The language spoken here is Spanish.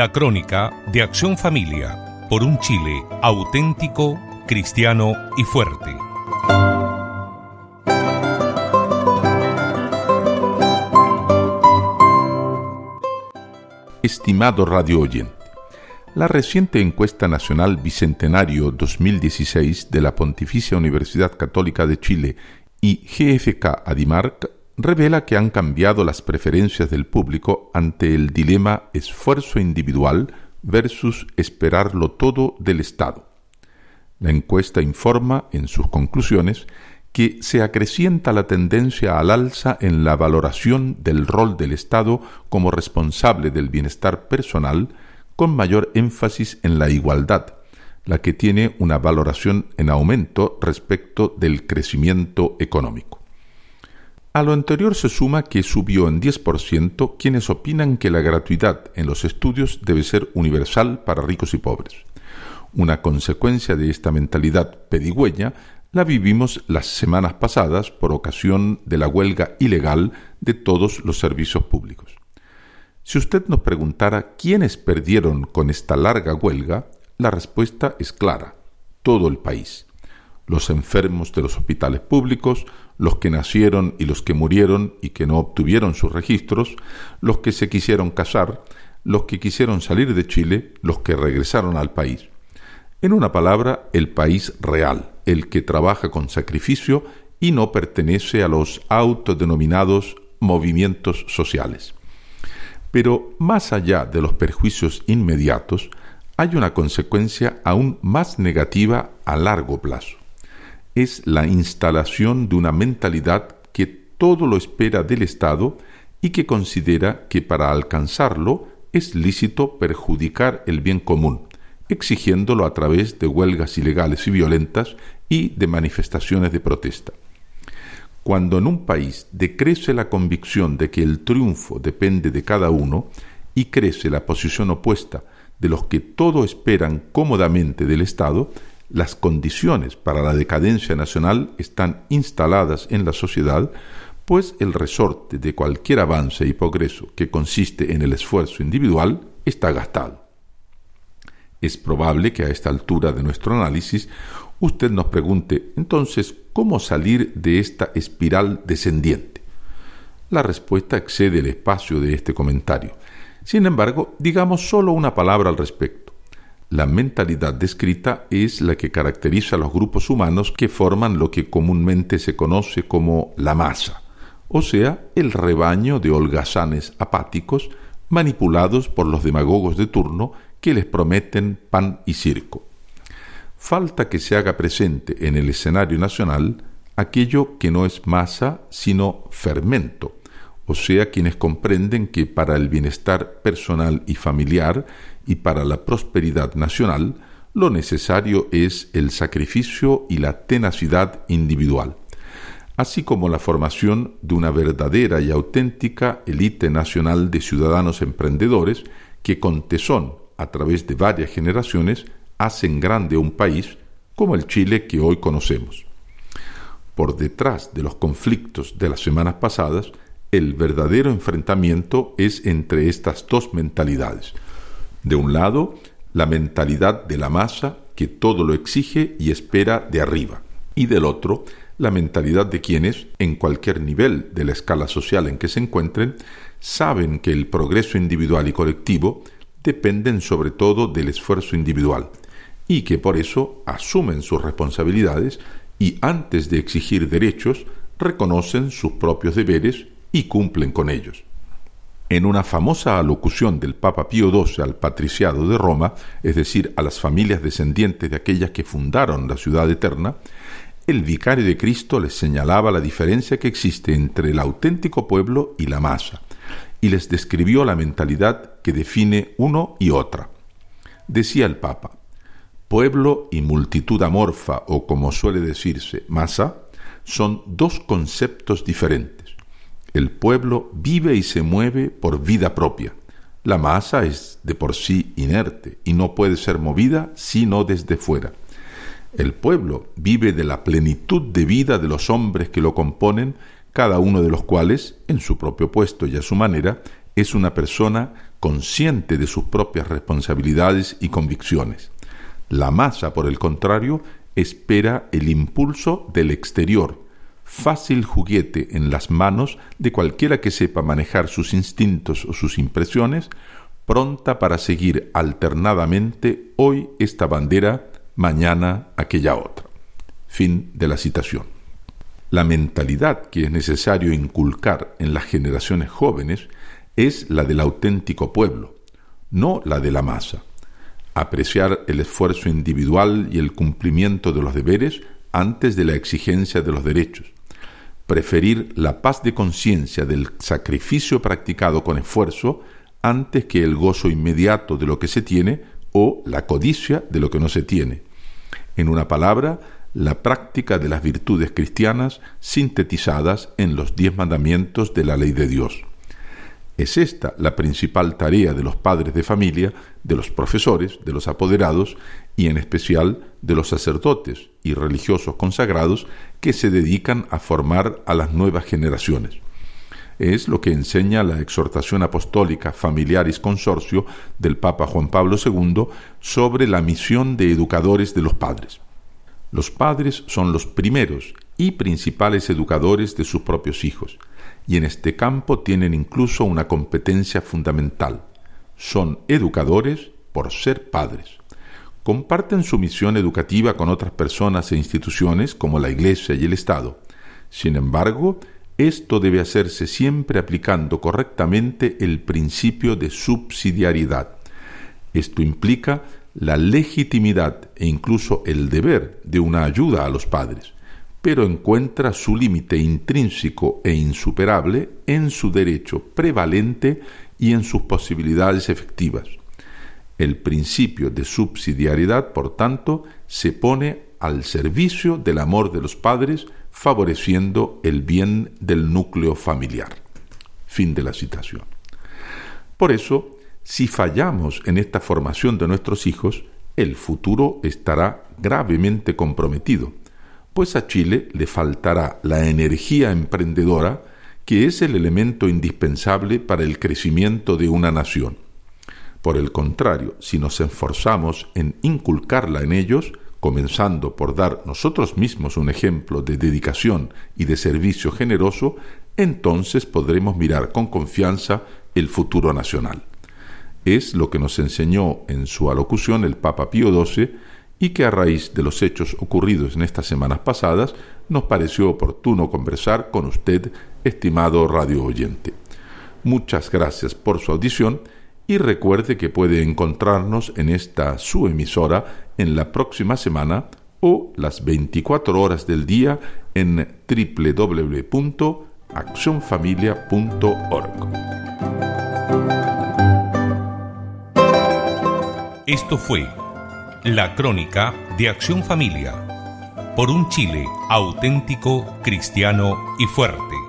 La crónica de Acción Familia por un Chile auténtico, cristiano y fuerte. Estimado radio oyente, la reciente encuesta nacional Bicentenario 2016 de la Pontificia Universidad Católica de Chile y GFK Adimark revela que han cambiado las preferencias del público ante el dilema esfuerzo individual versus esperarlo todo del Estado. La encuesta informa, en sus conclusiones, que se acrecienta la tendencia al alza en la valoración del rol del Estado como responsable del bienestar personal, con mayor énfasis en la igualdad, la que tiene una valoración en aumento respecto del crecimiento económico. A lo anterior se suma que subió en 10% quienes opinan que la gratuidad en los estudios debe ser universal para ricos y pobres. Una consecuencia de esta mentalidad pedigüeña la vivimos las semanas pasadas por ocasión de la huelga ilegal de todos los servicios públicos. Si usted nos preguntara quiénes perdieron con esta larga huelga, la respuesta es clara, todo el país los enfermos de los hospitales públicos, los que nacieron y los que murieron y que no obtuvieron sus registros, los que se quisieron casar, los que quisieron salir de Chile, los que regresaron al país. En una palabra, el país real, el que trabaja con sacrificio y no pertenece a los autodenominados movimientos sociales. Pero más allá de los perjuicios inmediatos, hay una consecuencia aún más negativa a largo plazo es la instalación de una mentalidad que todo lo espera del Estado y que considera que para alcanzarlo es lícito perjudicar el bien común, exigiéndolo a través de huelgas ilegales y violentas y de manifestaciones de protesta. Cuando en un país decrece la convicción de que el triunfo depende de cada uno y crece la posición opuesta de los que todo esperan cómodamente del Estado, las condiciones para la decadencia nacional están instaladas en la sociedad, pues el resorte de cualquier avance y progreso que consiste en el esfuerzo individual está gastado. Es probable que a esta altura de nuestro análisis usted nos pregunte, entonces, ¿cómo salir de esta espiral descendiente? La respuesta excede el espacio de este comentario. Sin embargo, digamos solo una palabra al respecto. La mentalidad descrita es la que caracteriza a los grupos humanos que forman lo que comúnmente se conoce como la masa, o sea, el rebaño de holgazanes apáticos manipulados por los demagogos de turno que les prometen pan y circo. Falta que se haga presente en el escenario nacional aquello que no es masa sino fermento, o sea, quienes comprenden que para el bienestar personal y familiar y para la prosperidad nacional, lo necesario es el sacrificio y la tenacidad individual, así como la formación de una verdadera y auténtica élite nacional de ciudadanos emprendedores que con tesón, a través de varias generaciones, hacen grande un país como el Chile que hoy conocemos. Por detrás de los conflictos de las semanas pasadas el verdadero enfrentamiento es entre estas dos mentalidades. De un lado, la mentalidad de la masa que todo lo exige y espera de arriba, y del otro, la mentalidad de quienes, en cualquier nivel de la escala social en que se encuentren, saben que el progreso individual y colectivo dependen sobre todo del esfuerzo individual, y que por eso asumen sus responsabilidades y antes de exigir derechos, reconocen sus propios deberes y cumplen con ellos. En una famosa alocución del Papa Pío XII al patriciado de Roma, es decir, a las familias descendientes de aquellas que fundaron la ciudad eterna, el vicario de Cristo les señalaba la diferencia que existe entre el auténtico pueblo y la masa, y les describió la mentalidad que define uno y otra. Decía el Papa, pueblo y multitud amorfa, o como suele decirse, masa, son dos conceptos diferentes el pueblo vive y se mueve por vida propia. La masa es de por sí inerte y no puede ser movida sino desde fuera. El pueblo vive de la plenitud de vida de los hombres que lo componen, cada uno de los cuales, en su propio puesto y a su manera, es una persona consciente de sus propias responsabilidades y convicciones. La masa, por el contrario, espera el impulso del exterior, fácil juguete en las manos de cualquiera que sepa manejar sus instintos o sus impresiones, pronta para seguir alternadamente hoy esta bandera, mañana aquella otra. Fin de la citación. La mentalidad que es necesario inculcar en las generaciones jóvenes es la del auténtico pueblo, no la de la masa. Apreciar el esfuerzo individual y el cumplimiento de los deberes antes de la exigencia de los derechos. Preferir la paz de conciencia del sacrificio practicado con esfuerzo antes que el gozo inmediato de lo que se tiene o la codicia de lo que no se tiene. En una palabra, la práctica de las virtudes cristianas sintetizadas en los diez mandamientos de la ley de Dios. Es esta la principal tarea de los padres de familia, de los profesores, de los apoderados y en especial de los sacerdotes y religiosos consagrados que se dedican a formar a las nuevas generaciones. Es lo que enseña la exhortación apostólica Familiaris Consorcio del Papa Juan Pablo II sobre la misión de educadores de los padres. Los padres son los primeros y principales educadores de sus propios hijos, y en este campo tienen incluso una competencia fundamental. Son educadores por ser padres. Comparten su misión educativa con otras personas e instituciones como la Iglesia y el Estado. Sin embargo, esto debe hacerse siempre aplicando correctamente el principio de subsidiariedad. Esto implica la legitimidad e incluso el deber de una ayuda a los padres, pero encuentra su límite intrínseco e insuperable en su derecho prevalente y en sus posibilidades efectivas. El principio de subsidiariedad, por tanto, se pone al servicio del amor de los padres, favoreciendo el bien del núcleo familiar. Fin de la citación. Por eso, si fallamos en esta formación de nuestros hijos, el futuro estará gravemente comprometido, pues a Chile le faltará la energía emprendedora que es el elemento indispensable para el crecimiento de una nación. Por el contrario, si nos esforzamos en inculcarla en ellos, comenzando por dar nosotros mismos un ejemplo de dedicación y de servicio generoso, entonces podremos mirar con confianza el futuro nacional es lo que nos enseñó en su alocución el Papa Pío XII y que a raíz de los hechos ocurridos en estas semanas pasadas nos pareció oportuno conversar con usted, estimado radio oyente. Muchas gracias por su audición y recuerde que puede encontrarnos en esta su emisora en la próxima semana o las 24 horas del día en www.accionfamilia.org. Esto fue la crónica de Acción Familia por un Chile auténtico, cristiano y fuerte.